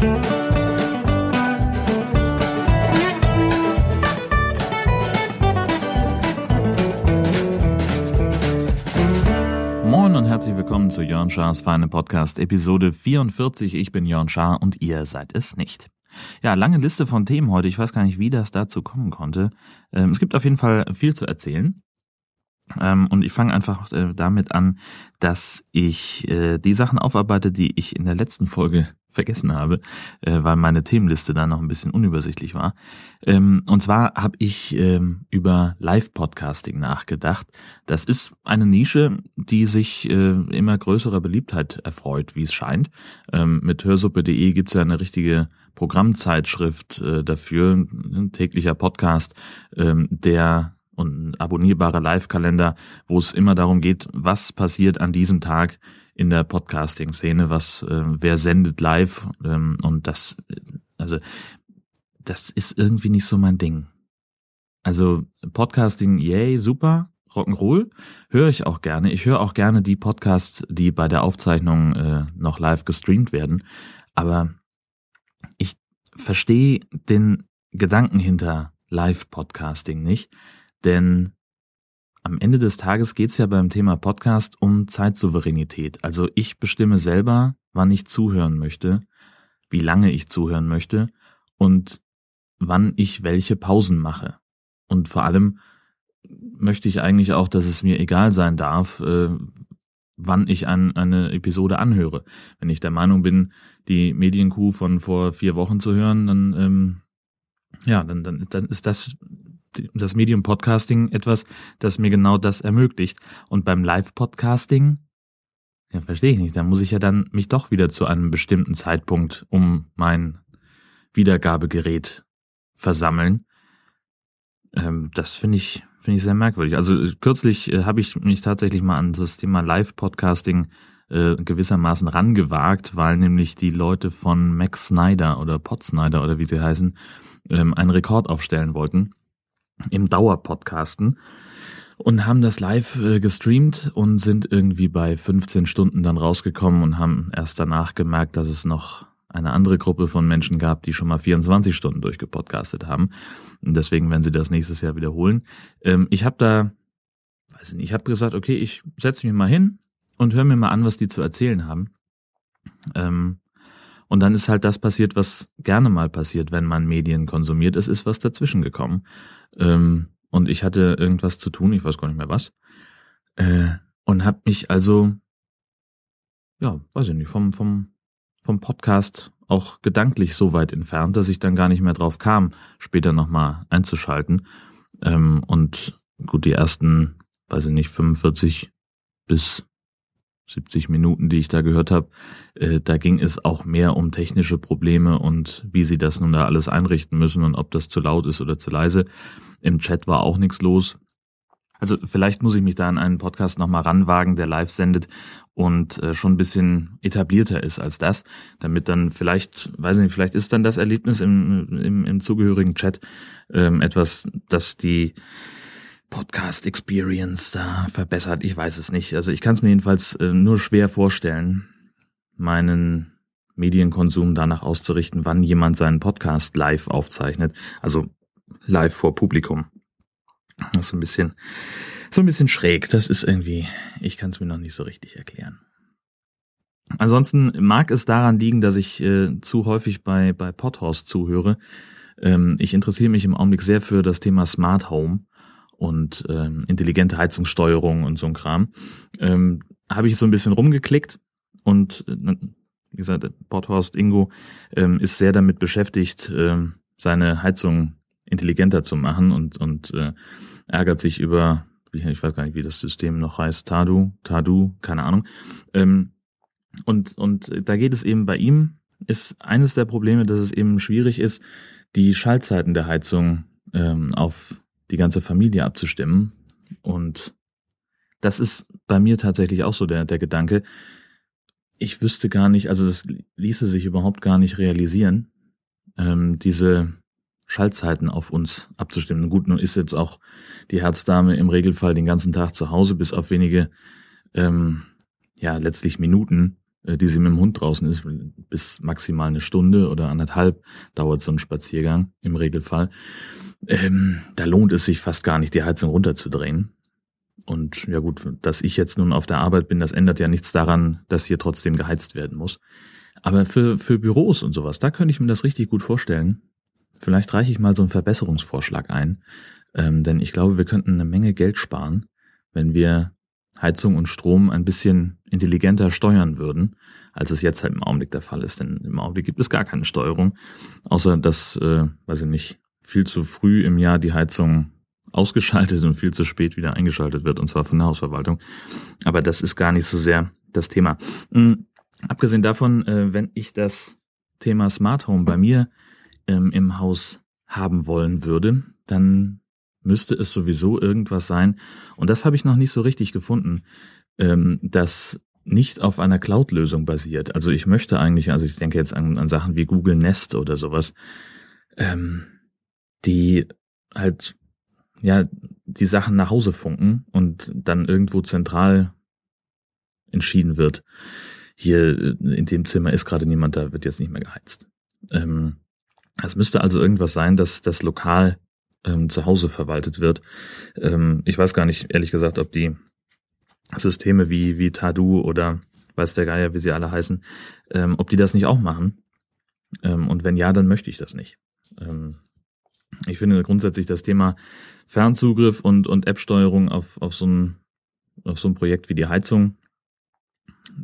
Moin und herzlich willkommen zu Jörn Schars Feine Podcast Episode 44. Ich bin Jörn Schaar und ihr seid es nicht. Ja, lange Liste von Themen heute. Ich weiß gar nicht, wie das dazu kommen konnte. Ähm, es gibt auf jeden Fall viel zu erzählen. Ähm, und ich fange einfach äh, damit an, dass ich äh, die Sachen aufarbeite, die ich in der letzten Folge vergessen habe, äh, weil meine Themenliste da noch ein bisschen unübersichtlich war. Ähm, und zwar habe ich ähm, über Live-Podcasting nachgedacht. Das ist eine Nische, die sich immer größerer Beliebtheit erfreut, wie es scheint. Mit hörsuppe.de gibt es ja eine richtige Programmzeitschrift dafür, ein täglicher Podcast, der und ein abonnierbarer Live-Kalender, wo es immer darum geht, was passiert an diesem Tag in der Podcasting-Szene, was äh, wer sendet live ähm, und das, also das ist irgendwie nicht so mein Ding. Also Podcasting, yay, super, Rock'n'Roll höre ich auch gerne. Ich höre auch gerne die Podcasts, die bei der Aufzeichnung äh, noch live gestreamt werden. Aber ich verstehe den Gedanken hinter Live-Podcasting nicht. Denn am Ende des Tages geht es ja beim Thema Podcast um Zeitsouveränität. Also ich bestimme selber, wann ich zuhören möchte, wie lange ich zuhören möchte und wann ich welche Pausen mache. Und vor allem möchte ich eigentlich auch, dass es mir egal sein darf, äh, wann ich an, eine Episode anhöre. Wenn ich der Meinung bin, die Medienkuh von vor vier Wochen zu hören, dann ähm, ja, dann, dann, dann ist das das Medium Podcasting etwas, das mir genau das ermöglicht. Und beim Live-Podcasting, ja, verstehe ich nicht, da muss ich ja dann mich doch wieder zu einem bestimmten Zeitpunkt um mein Wiedergabegerät versammeln. Ähm, das finde ich, finde ich sehr merkwürdig. Also kürzlich äh, habe ich mich tatsächlich mal an das Thema Live-Podcasting äh, gewissermaßen rangewagt, weil nämlich die Leute von Max Snyder oder Pod Snyder oder wie sie heißen, ähm, einen Rekord aufstellen wollten im Dauerpodcasten und haben das live äh, gestreamt und sind irgendwie bei 15 Stunden dann rausgekommen und haben erst danach gemerkt, dass es noch eine andere Gruppe von Menschen gab, die schon mal 24 Stunden durchgepodcastet haben. Und deswegen werden sie das nächstes Jahr wiederholen. Ähm, ich habe da, weiß nicht, ich habe gesagt, okay, ich setze mich mal hin und höre mir mal an, was die zu erzählen haben. Ähm, und dann ist halt das passiert, was gerne mal passiert, wenn man Medien konsumiert. Es ist was dazwischen gekommen. Ähm, und ich hatte irgendwas zu tun, ich weiß gar nicht mehr was. Äh, und habe mich also, ja, weiß ich nicht, vom, vom, vom Podcast auch gedanklich so weit entfernt, dass ich dann gar nicht mehr drauf kam, später nochmal einzuschalten. Ähm, und gut, die ersten, weiß ich nicht, 45 bis 70 Minuten, die ich da gehört habe, äh, da ging es auch mehr um technische Probleme und wie sie das nun da alles einrichten müssen und ob das zu laut ist oder zu leise. Im Chat war auch nichts los. Also vielleicht muss ich mich da an einen Podcast nochmal ranwagen, der live sendet und äh, schon ein bisschen etablierter ist als das, damit dann vielleicht, weiß ich nicht, vielleicht ist dann das Erlebnis im, im, im zugehörigen Chat ähm, etwas, das die Podcast Experience da verbessert. Ich weiß es nicht. Also ich kann es mir jedenfalls äh, nur schwer vorstellen, meinen Medienkonsum danach auszurichten, wann jemand seinen Podcast live aufzeichnet. Also live vor Publikum. Das ist so ein bisschen, so ein bisschen schräg. Das ist irgendwie, ich kann es mir noch nicht so richtig erklären. Ansonsten mag es daran liegen, dass ich äh, zu häufig bei, bei Podhouse zuhöre. Ähm, ich interessiere mich im Augenblick sehr für das Thema Smart Home und ähm, intelligente Heizungssteuerung und so ein Kram, ähm, habe ich so ein bisschen rumgeklickt und äh, wie gesagt, Porthorst Ingo ähm, ist sehr damit beschäftigt, ähm, seine Heizung intelligenter zu machen und, und äh, ärgert sich über, ich weiß gar nicht, wie das System noch heißt, Tadu, Tadu, keine Ahnung. Ähm, und, und da geht es eben bei ihm, ist eines der Probleme, dass es eben schwierig ist, die Schaltzeiten der Heizung ähm, auf die ganze Familie abzustimmen. Und das ist bei mir tatsächlich auch so der, der Gedanke. Ich wüsste gar nicht, also das ließe sich überhaupt gar nicht realisieren, ähm, diese Schaltzeiten auf uns abzustimmen. Gut, nun ist jetzt auch die Herzdame im Regelfall den ganzen Tag zu Hause, bis auf wenige, ähm, ja, letztlich Minuten. äh, die sie mit dem Hund draußen ist, bis maximal eine Stunde oder anderthalb dauert so ein Spaziergang im Regelfall. Ähm, da lohnt es sich fast gar nicht, die Heizung runterzudrehen. Und ja gut, dass ich jetzt nun auf der Arbeit bin, das ändert ja nichts daran, dass hier trotzdem geheizt werden muss. Aber für, für Büros und sowas, da könnte ich mir das richtig gut vorstellen. Vielleicht reiche ich mal so einen Verbesserungsvorschlag ein. Ähm, denn ich glaube, wir könnten eine Menge Geld sparen, wenn wir Heizung und Strom ein bisschen intelligenter steuern würden, als es jetzt halt im Augenblick der Fall ist. Denn im Augenblick gibt es gar keine Steuerung, außer dass, äh, weiß ich nicht, viel zu früh im Jahr die Heizung ausgeschaltet und viel zu spät wieder eingeschaltet wird, und zwar von der Hausverwaltung. Aber das ist gar nicht so sehr das Thema. Mhm. Abgesehen davon, äh, wenn ich das Thema Smart Home bei mir ähm, im Haus haben wollen würde, dann müsste es sowieso irgendwas sein, und das habe ich noch nicht so richtig gefunden, ähm, das nicht auf einer Cloud-Lösung basiert. Also ich möchte eigentlich, also ich denke jetzt an, an Sachen wie Google Nest oder sowas, ähm, die halt ja die Sachen nach Hause funken und dann irgendwo zentral entschieden wird. Hier äh, in dem Zimmer ist gerade niemand, da wird jetzt nicht mehr geheizt. Ähm, es müsste also irgendwas sein, dass das lokal ähm, zu Hause verwaltet wird. Ähm, ich weiß gar nicht, ehrlich gesagt, ob die Systeme wie, wie Tadu oder weiß der Geier, wie sie alle heißen, ähm, ob die das nicht auch machen. Ähm, und wenn ja, dann möchte ich das nicht. Ähm, ich finde grundsätzlich das Thema Fernzugriff und, und App-Steuerung auf, auf, so ein, auf so ein Projekt wie die Heizung,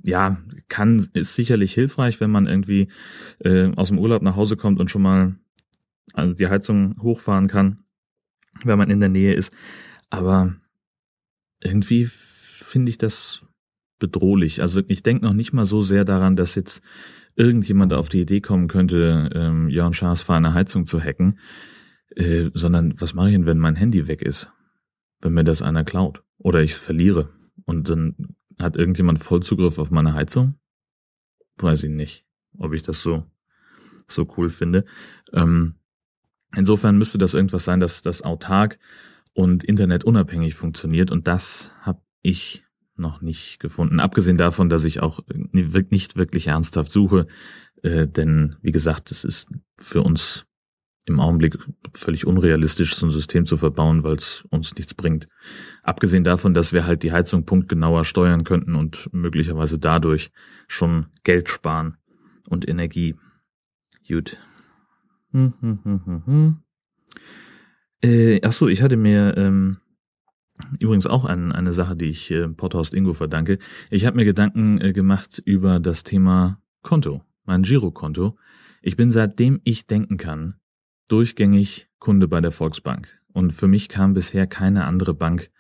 ja, kann, ist sicherlich hilfreich, wenn man irgendwie äh, aus dem Urlaub nach Hause kommt und schon mal also die Heizung hochfahren kann, wenn man in der Nähe ist. Aber irgendwie finde ich das bedrohlich. Also ich denke noch nicht mal so sehr daran, dass jetzt irgendjemand auf die Idee kommen könnte, ähm, Jörn Schaas für eine Heizung zu hacken. Äh, sondern was mache ich denn, wenn mein Handy weg ist? Wenn mir das einer klaut oder ich es verliere und dann hat irgendjemand Vollzugriff auf meine Heizung? Weiß ich nicht, ob ich das so so cool finde. Ähm, insofern müsste das irgendwas sein, dass das autark und internetunabhängig funktioniert und das habe ich noch nicht gefunden. Abgesehen davon, dass ich auch nicht wirklich ernsthaft suche, äh, denn wie gesagt, es ist für uns im Augenblick völlig unrealistisch, so ein System zu verbauen, weil es uns nichts bringt. Abgesehen davon, dass wir halt die Heizung punktgenauer steuern könnten und möglicherweise dadurch schon Geld sparen und Energie. Gut. Hm, hm, hm, hm, hm. Äh, ach so, ich hatte mir ähm, übrigens auch ein, eine Sache, die ich äh, Potthorst Ingo verdanke. Ich habe mir Gedanken äh, gemacht über das Thema Konto, mein Girokonto. Ich bin seitdem ich denken kann durchgängig Kunde bei der Volksbank. Und für mich kam bisher keine andere Bank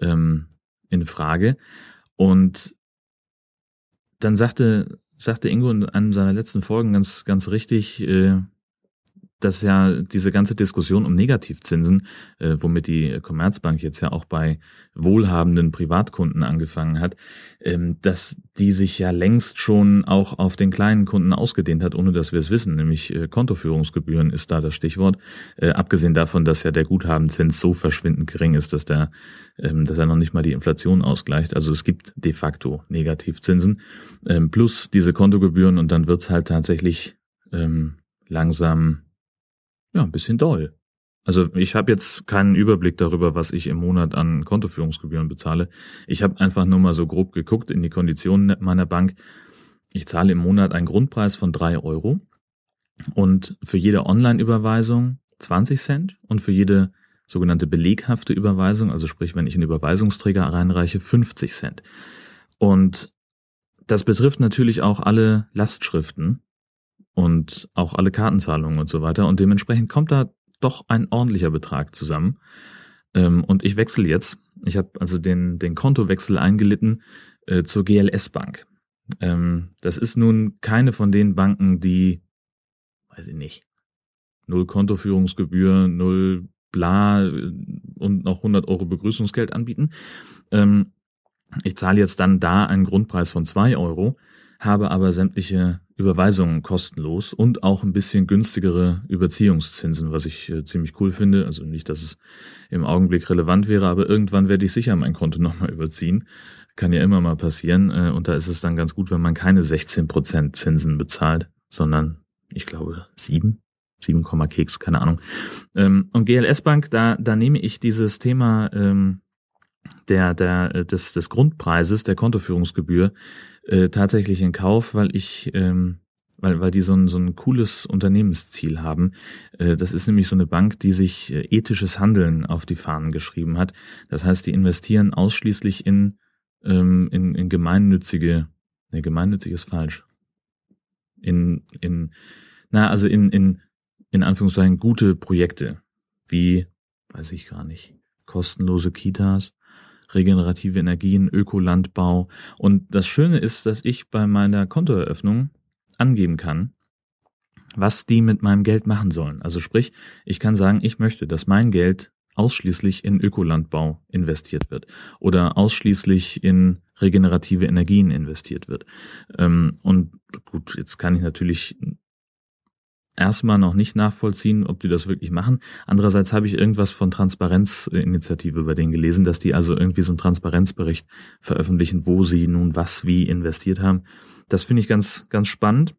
ähm, in Frage. Und dann sagte, sagte Ingo in einem seiner letzten Folgen ganz, ganz richtig, äh, dass ja diese ganze Diskussion um Negativzinsen, äh, womit die Commerzbank jetzt ja auch bei wohlhabenden Privatkunden angefangen hat, ähm, dass die sich ja längst schon auch auf den kleinen Kunden ausgedehnt hat, ohne dass wir es wissen, nämlich äh, Kontoführungsgebühren ist da das Stichwort. Äh, abgesehen davon, dass ja der Guthabenzins so verschwindend gering ist, dass der, ähm, dass er noch nicht mal die Inflation ausgleicht. Also es gibt de facto Negativzinsen ähm, plus diese Kontogebühren und dann wird's halt tatsächlich ähm, langsam ja, ein bisschen doll. Also ich habe jetzt keinen Überblick darüber, was ich im Monat an Kontoführungsgebühren bezahle. Ich habe einfach nur mal so grob geguckt in die Konditionen meiner Bank. Ich zahle im Monat einen Grundpreis von drei Euro und für jede Online-Überweisung 20 Cent und für jede sogenannte beleghafte Überweisung, also sprich, wenn ich einen Überweisungsträger reinreiche, 50 Cent. Und das betrifft natürlich auch alle Lastschriften, und auch alle Kartenzahlungen und so weiter. Und dementsprechend kommt da doch ein ordentlicher Betrag zusammen. Ähm, und ich wechsle jetzt. Ich habe also den, den Kontowechsel eingelitten äh, zur GLS Bank. Ähm, das ist nun keine von den Banken, die, weiß ich nicht, null Kontoführungsgebühr, null bla äh, und noch 100 Euro Begrüßungsgeld anbieten. Ähm, ich zahle jetzt dann da einen Grundpreis von zwei Euro, habe aber sämtliche Überweisungen kostenlos und auch ein bisschen günstigere Überziehungszinsen, was ich äh, ziemlich cool finde. Also nicht, dass es im Augenblick relevant wäre, aber irgendwann werde ich sicher mein Konto nochmal überziehen. kann ja immer mal passieren. Äh, und da ist es dann ganz gut, wenn man keine 16% Zinsen bezahlt, sondern ich glaube sieben. 7, Keks, keine Ahnung. Ähm, und GLS Bank, da, da nehme ich dieses Thema ähm, der, der, äh, des, des Grundpreises, der Kontoführungsgebühr, äh, tatsächlich in Kauf, weil ich ähm, weil, weil die so ein, so ein cooles Unternehmensziel haben. Äh, das ist nämlich so eine Bank, die sich äh, ethisches Handeln auf die Fahnen geschrieben hat. Das heißt, die investieren ausschließlich in, ähm, in, in gemeinnützige, ne, gemeinnützig ist falsch. In, in, na, also in, in, in Anführungszeichen gute Projekte, wie, weiß ich gar nicht, kostenlose Kitas, regenerative Energien, Ökolandbau. Und das Schöne ist, dass ich bei meiner Kontoeröffnung angeben kann, was die mit meinem Geld machen sollen. Also sprich, ich kann sagen, ich möchte, dass mein Geld ausschließlich in Ökolandbau investiert wird oder ausschließlich in regenerative Energien investiert wird. Ähm, und gut, jetzt kann ich natürlich erstmal noch nicht nachvollziehen, ob die das wirklich machen. Andererseits habe ich irgendwas von Transparenzinitiative bei denen gelesen, dass die also irgendwie so einen Transparenzbericht veröffentlichen, wo sie nun was wie investiert haben. Das finde ich ganz, ganz spannend.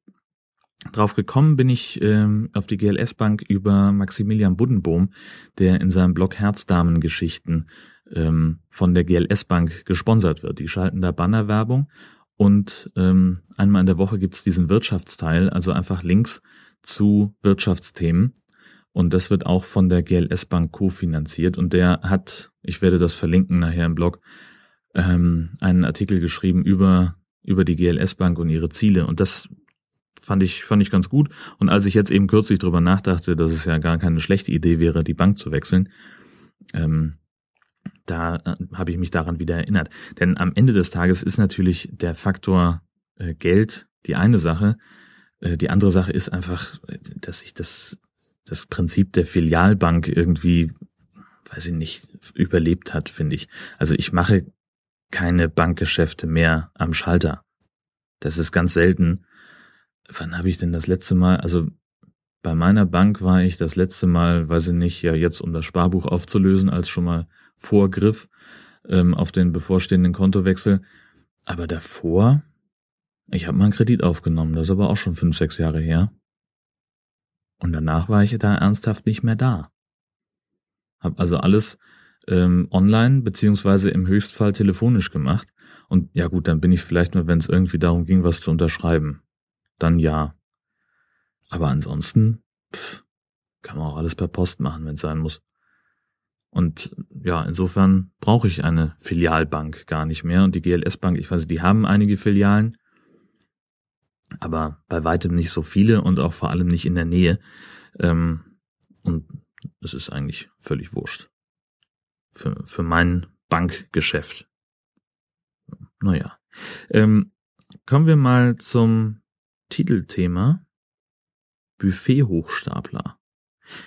Drauf gekommen bin ich ähm, auf die GLS Bank über Maximilian Buddenbohm, der in seinem Blog Herzdamengeschichten ähm, von der GLS Bank gesponsert wird. Die schalten da Bannerwerbung und ähm, einmal in der Woche gibt's diesen Wirtschaftsteil, also einfach Links zu Wirtschaftsthemen. Und das wird auch von der GLS Bank kofinanziert. Und der hat, ich werde das verlinken nachher im Blog, ähm, einen Artikel geschrieben über, über die GLS Bank und ihre Ziele. Und das fand ich, fand ich ganz gut. Und als ich jetzt eben kürzlich drüber nachdachte, dass es ja gar keine schlechte Idee wäre, die Bank zu wechseln, ähm, da äh, habe ich mich daran wieder erinnert. Denn am Ende des Tages ist natürlich der Faktor äh, Geld die eine Sache, die andere Sache ist einfach, dass ich das, das Prinzip der Filialbank irgendwie, weiß ich nicht, überlebt hat, finde ich. Also ich mache keine Bankgeschäfte mehr am Schalter. Das ist ganz selten. Wann habe ich denn das letzte Mal, also bei meiner Bank war ich das letzte Mal, weiß ich nicht, ja jetzt um das Sparbuch aufzulösen, als schon mal Vorgriff ähm, auf den bevorstehenden Kontowechsel. Aber davor ich habe mal einen Kredit aufgenommen, das ist aber auch schon fünf, sechs Jahre her. Und danach war ich da ernsthaft nicht mehr da. Hab also alles ähm, online beziehungsweise im Höchstfall telefonisch gemacht. Und ja gut, dann bin ich vielleicht nur, wenn es irgendwie darum ging, was zu unterschreiben. Dann ja. Aber ansonsten pff, kann man auch alles per Post machen, wenn es sein muss. Und ja, insofern brauche ich eine Filialbank gar nicht mehr. Und die GLS Bank, ich weiß, die haben einige Filialen, aber bei weitem nicht so viele und auch vor allem nicht in der Nähe. Ähm, und es ist eigentlich völlig wurscht. Für, für mein Bankgeschäft. Naja. Ähm, kommen wir mal zum Titelthema Buffet-Hochstapler.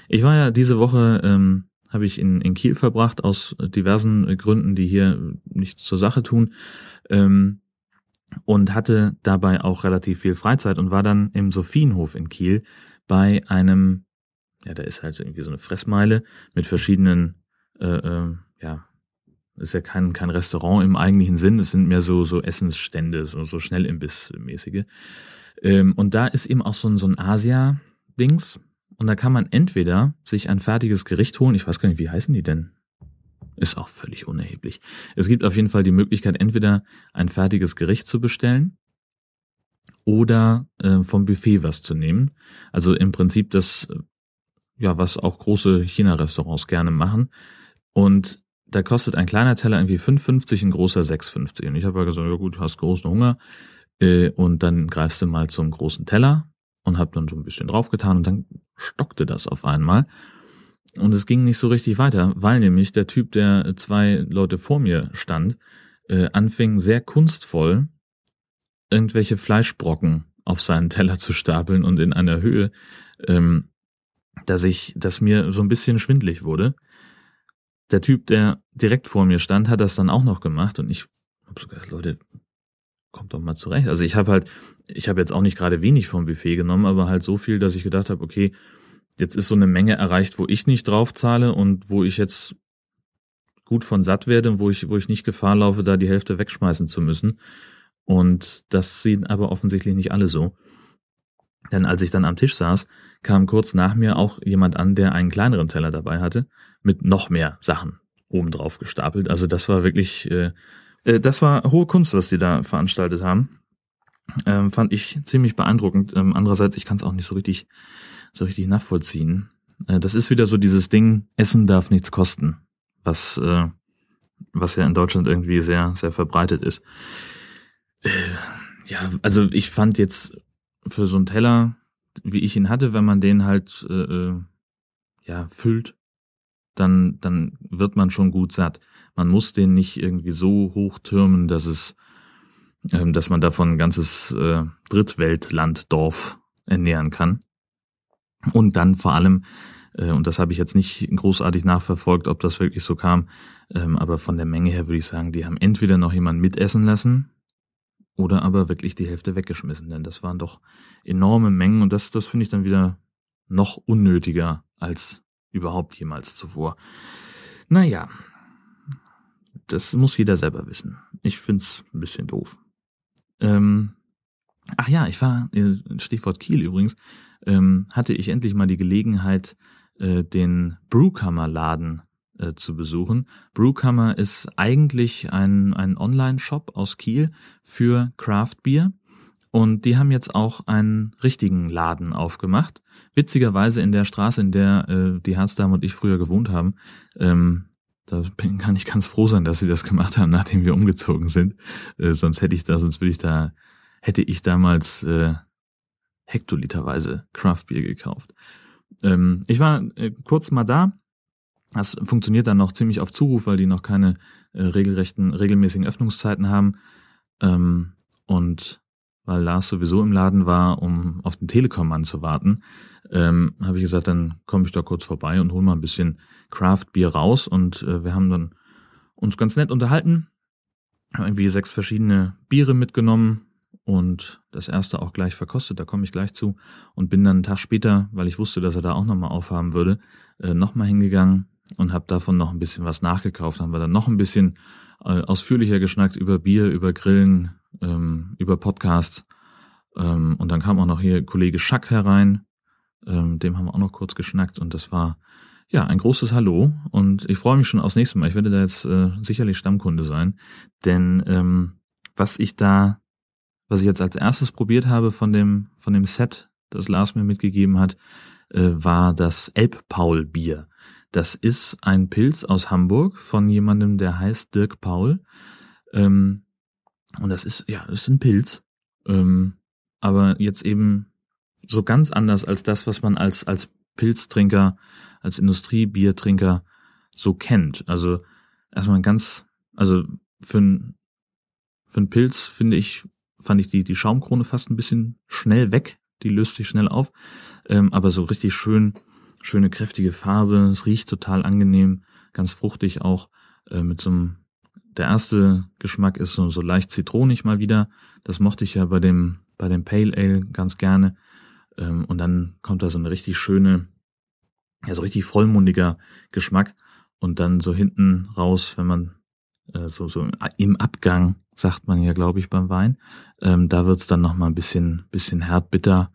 Ich war ja diese Woche, ähm, habe ich in, in Kiel verbracht, aus diversen Gründen, die hier nichts zur Sache tun. Ähm, und hatte dabei auch relativ viel Freizeit und war dann im Sophienhof in Kiel bei einem, ja, da ist halt irgendwie so eine Fressmeile mit verschiedenen, äh, äh, ja, ist ja kein, kein Restaurant im eigentlichen Sinn, es sind mehr so, so Essensstände, so, so Schnellimbiss-mäßige. Ähm, und da ist eben auch so ein, so ein Asia-Dings. Und da kann man entweder sich ein fertiges Gericht holen, ich weiß gar nicht, wie heißen die denn? Ist auch völlig unerheblich. Es gibt auf jeden Fall die Möglichkeit, entweder ein fertiges Gericht zu bestellen oder äh, vom Buffet was zu nehmen. Also im Prinzip das, ja, was auch große China-Restaurants gerne machen. Und da kostet ein kleiner Teller irgendwie 5,50, ein großer 6,50. Und ich habe ja gesagt, ja gut, du hast großen Hunger. Äh, und dann greifst du mal zum großen Teller und hab dann so ein bisschen draufgetan und dann stockte das auf einmal. Und es ging nicht so richtig weiter, weil nämlich der Typ, der zwei Leute vor mir stand, äh, anfing sehr kunstvoll irgendwelche Fleischbrocken auf seinen Teller zu stapeln und in einer Höhe, ähm, dass ich, dass mir so ein bisschen schwindlig wurde. Der Typ, der direkt vor mir stand, hat das dann auch noch gemacht und ich habe so gesagt, Leute, kommt doch mal zurecht. Also ich habe halt, ich habe jetzt auch nicht gerade wenig vom Buffet genommen, aber halt so viel, dass ich gedacht habe, okay, jetzt ist so eine Menge erreicht, wo ich nicht drauf zahle und wo ich jetzt gut von satt werde, wo ich, wo ich nicht Gefahr laufe, da die Hälfte wegschmeißen zu müssen. Und das sehen aber offensichtlich nicht alle so. Denn als ich dann am Tisch saß, kam kurz nach mir auch jemand an, der einen kleineren Teller dabei hatte, mit noch mehr Sachen obendrauf gestapelt. Also das war wirklich, äh, äh, das war hohe Kunst, was die da veranstaltet haben. Ähm, fand ich ziemlich beeindruckend. Ähm, andererseits, ich kann es auch nicht so richtig, so richtig nachvollziehen. Äh, das ist wieder so dieses Ding, Essen darf nichts kosten, was, äh, was ja in Deutschland irgendwie sehr, sehr verbreitet ist. Äh, ja, also ich fand jetzt für so einen Teller, wie ich ihn hatte, wenn man den halt äh, ja füllt, dann dann wird man schon gut satt. Man muss den nicht irgendwie so hoch türmen, dass es, äh, dass man davon ein ganzes äh, Drittweltland, Dorf ernähren kann. Und dann vor allem, äh, und das habe ich jetzt nicht großartig nachverfolgt, ob das wirklich so kam, ähm, aber von der Menge her würde ich sagen, die haben entweder noch jemanden mitessen lassen, oder aber wirklich die Hälfte weggeschmissen, denn das waren doch enorme Mengen und das, das finde ich dann wieder noch unnötiger als überhaupt jemals zuvor. Naja, das muss jeder selber wissen. Ich find's ein bisschen doof. Ähm, ach ja, ich war, äh, Stichwort Kiel übrigens, ähm, hatte ich endlich mal die Gelegenheit, äh, den Brewkammer-Laden äh, zu besuchen. Brewkammer ist eigentlich ein, ein Online-Shop aus Kiel für Craft Beer. Und die haben jetzt auch einen richtigen Laden aufgemacht. Witzigerweise in der Straße, in der äh, die Herzdame und ich früher gewohnt haben. Ähm, da bin, kann ich ganz froh sein, dass sie das gemacht haben, nachdem wir umgezogen sind. Äh, sonst hätte ich da, sonst würde ich da, hätte ich damals äh, hektoliterweise Craft Beer gekauft. Ähm, ich war äh, kurz mal da, das funktioniert dann noch ziemlich auf Zuruf, weil die noch keine äh, regelrechten, regelmäßigen Öffnungszeiten haben. Ähm, und weil Lars sowieso im Laden war, um auf den Telekom-Mann zu warten, ähm, habe ich gesagt, dann komme ich da kurz vorbei und hol mal ein bisschen Craft-Bier raus. Und äh, wir haben dann uns ganz nett unterhalten, irgendwie sechs verschiedene Biere mitgenommen und das erste auch gleich verkostet, da komme ich gleich zu. Und bin dann einen Tag später, weil ich wusste, dass er da auch nochmal aufhaben würde, äh, nochmal hingegangen, und habe davon noch ein bisschen was nachgekauft. Haben wir dann noch ein bisschen äh, ausführlicher geschnackt über Bier, über Grillen, ähm, über Podcasts. Ähm, und dann kam auch noch hier Kollege Schack herein. Ähm, dem haben wir auch noch kurz geschnackt und das war ja ein großes Hallo. Und ich freue mich schon aufs nächste Mal. Ich werde da jetzt äh, sicherlich Stammkunde sein, denn ähm, was ich da, was ich jetzt als erstes probiert habe von dem von dem Set, das Lars mir mitgegeben hat, äh, war das Elbpaul-Bier. Das ist ein Pilz aus Hamburg von jemandem, der heißt Dirk Paul. Ähm, und das ist, ja, das ist ein Pilz. Ähm, aber jetzt eben so ganz anders als das, was man als, als Pilztrinker, als Industriebiertrinker so kennt. Also erstmal ganz, also für ein, für ein Pilz finde ich, fand ich die, die Schaumkrone fast ein bisschen schnell weg. Die löst sich schnell auf. Ähm, aber so richtig schön schöne kräftige Farbe, es riecht total angenehm, ganz fruchtig auch, äh, mit so einem, der erste Geschmack ist so, so leicht zitronig mal wieder, das mochte ich ja bei dem, bei dem Pale Ale ganz gerne, ähm, und dann kommt da so eine richtig schöne, ja, so richtig vollmundiger Geschmack. Und dann so hinten raus, wenn man so, so im Abgang, sagt man ja, glaube ich, beim Wein, ähm, da wird's dann nochmal ein bisschen, bisschen herb bitter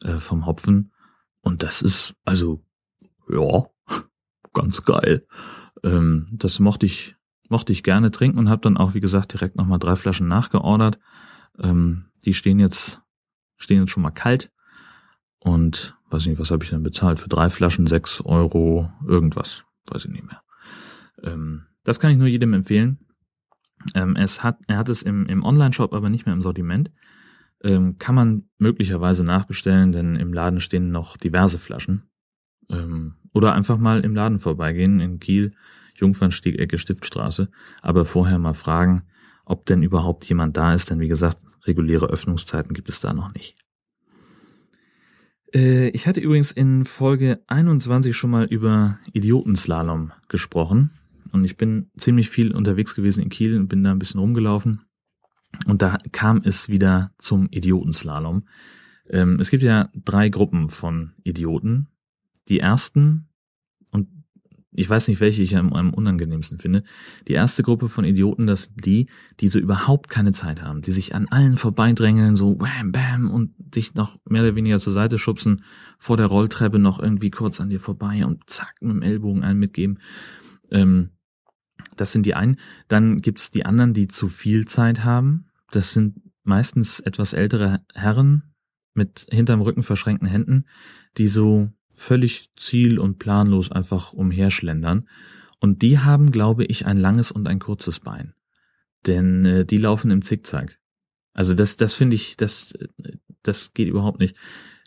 äh, vom Hopfen. Und das ist, also ja, ganz geil. Ähm, das mochte ich, mochte ich gerne trinken und habe dann auch, wie gesagt, direkt nochmal drei Flaschen nachgeordert. Ähm, die stehen jetzt, stehen jetzt schon mal kalt. Und weiß nicht, was habe ich denn bezahlt? Für drei Flaschen sechs Euro irgendwas. Weiß ich nicht mehr. Ähm, das kann ich nur jedem empfehlen. Ähm, es hat, er hat es im, im Online-Shop, aber nicht mehr im Sortiment. Ähm, kann man möglicherweise nachbestellen, denn im Laden stehen noch diverse Flaschen. Ähm, oder einfach mal im Laden vorbeigehen in Kiel, Jungfernstieg, Ecke Stiftstraße, aber vorher mal fragen, ob denn überhaupt jemand da ist, denn wie gesagt, reguläre Öffnungszeiten gibt es da noch nicht. Äh, ich hatte übrigens in Folge 21 schon mal über Idiotenslalom gesprochen und ich bin ziemlich viel unterwegs gewesen in Kiel und bin da ein bisschen rumgelaufen und da kam es wieder zum Idiotenslalom. Ähm, es gibt ja drei Gruppen von Idioten die ersten, und ich weiß nicht, welche ich am, am unangenehmsten finde. Die erste Gruppe von Idioten, das sind die, die so überhaupt keine Zeit haben, die sich an allen vorbeidrängeln, so wham, bam und dich noch mehr oder weniger zur Seite schubsen, vor der Rolltreppe noch irgendwie kurz an dir vorbei und zack, mit dem Ellbogen einen mitgeben. Ähm, das sind die einen. Dann gibt's die anderen, die zu viel Zeit haben. Das sind meistens etwas ältere Herren mit hinterm Rücken verschränkten Händen, die so völlig ziel- und planlos einfach umherschlendern. Und die haben, glaube ich, ein langes und ein kurzes Bein. Denn äh, die laufen im Zickzack. Also das, das finde ich, das, das geht überhaupt nicht.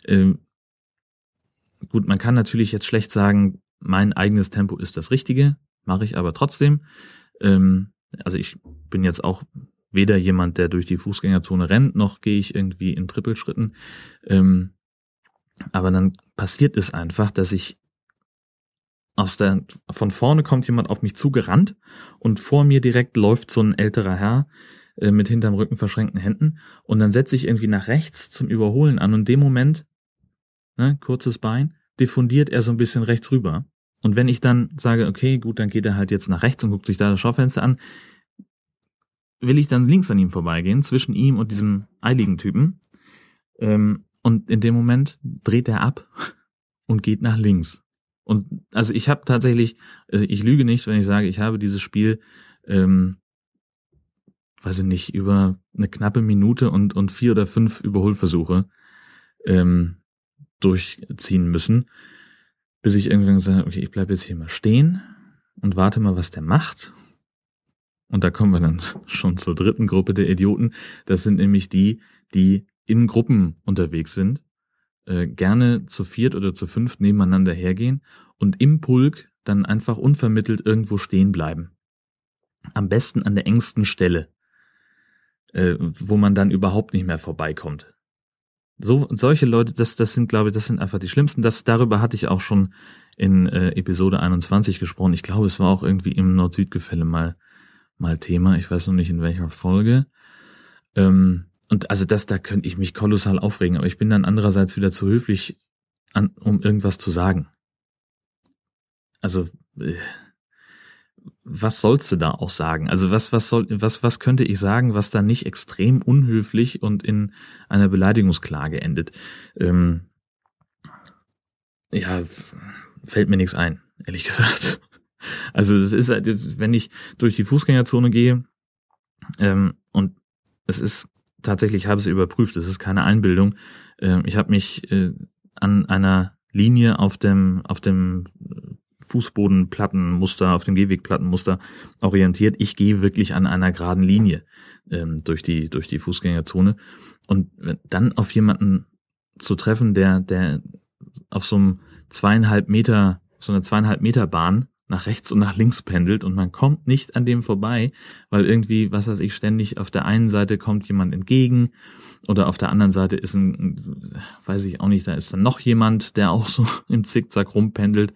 Ähm, gut, man kann natürlich jetzt schlecht sagen, mein eigenes Tempo ist das Richtige, mache ich aber trotzdem. Ähm, also ich bin jetzt auch weder jemand, der durch die Fußgängerzone rennt, noch gehe ich irgendwie in Trippelschritten. Ähm, aber dann passiert es einfach, dass ich aus der, von vorne kommt jemand auf mich zugerannt und vor mir direkt läuft so ein älterer Herr äh, mit hinterm Rücken verschränkten Händen und dann setze ich irgendwie nach rechts zum Überholen an und in dem Moment, ne, kurzes Bein, diffundiert er so ein bisschen rechts rüber. Und wenn ich dann sage, okay, gut, dann geht er halt jetzt nach rechts und guckt sich da das Schaufenster an, will ich dann links an ihm vorbeigehen, zwischen ihm und diesem eiligen Typen. Ähm, und in dem Moment dreht er ab und geht nach links. Und also ich habe tatsächlich, also ich lüge nicht, wenn ich sage, ich habe dieses Spiel, ähm, weiß ich nicht, über eine knappe Minute und, und vier oder fünf Überholversuche ähm, durchziehen müssen, bis ich irgendwann sage, okay, ich bleibe jetzt hier mal stehen und warte mal, was der macht. Und da kommen wir dann schon zur dritten Gruppe der Idioten. Das sind nämlich die, die in Gruppen unterwegs sind, äh, gerne zu viert oder zu fünft nebeneinander hergehen und im Pulk dann einfach unvermittelt irgendwo stehen bleiben. Am besten an der engsten Stelle, äh, wo man dann überhaupt nicht mehr vorbeikommt. So, solche Leute, das, das sind, glaube ich, das sind einfach die schlimmsten. Das, darüber hatte ich auch schon in äh, Episode 21 gesprochen. Ich glaube, es war auch irgendwie im Nord-Süd-Gefälle mal, mal Thema. Ich weiß noch nicht in welcher Folge. Ähm, und also das, da könnte ich mich kolossal aufregen, aber ich bin dann andererseits wieder zu höflich, an, um irgendwas zu sagen. Also, äh, was sollst du da auch sagen? Also was, was soll, was, was könnte ich sagen, was da nicht extrem unhöflich und in einer Beleidigungsklage endet? Ähm, ja, fällt mir nichts ein, ehrlich gesagt. Also es ist, halt, wenn ich durch die Fußgängerzone gehe ähm, und es ist tatsächlich habe es überprüft, es ist keine Einbildung. Ähm, ich habe mich äh, an einer Linie auf dem, auf dem Fußbodenplattenmuster, auf dem Gehwegplattenmuster orientiert. Ich gehe wirklich an einer geraden Linie ähm, durch die durch die Fußgängerzone und dann auf jemanden zu treffen, der der auf so einem zweieinhalb Meter so eine zweieinhalb Meter Bahn nach rechts und nach links pendelt und man kommt nicht an dem vorbei, weil irgendwie, was weiß ich, ständig auf der einen Seite kommt jemand entgegen oder auf der anderen Seite ist ein, weiß ich auch nicht, da ist dann noch jemand, der auch so im Zickzack rumpendelt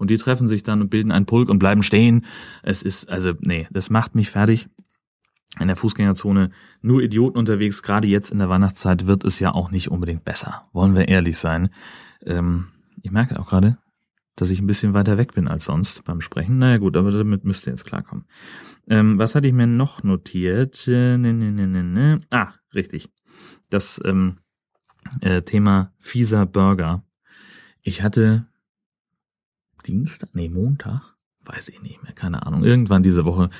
und die treffen sich dann und bilden einen Pulk und bleiben stehen. Es ist, also, nee, das macht mich fertig. In der Fußgängerzone nur Idioten unterwegs, gerade jetzt in der Weihnachtszeit wird es ja auch nicht unbedingt besser. Wollen wir ehrlich sein. Ähm, ich merke auch gerade, dass ich ein bisschen weiter weg bin als sonst beim Sprechen. Naja gut, aber damit müsst ihr jetzt klarkommen. Ähm, was hatte ich mir noch notiert? Äh, ne, ne, ne, ne, ne. Ah, richtig. Das ähm, äh, Thema fieser Burger. Ich hatte Dienstag, nee, Montag, weiß ich nicht mehr, keine Ahnung. Irgendwann diese Woche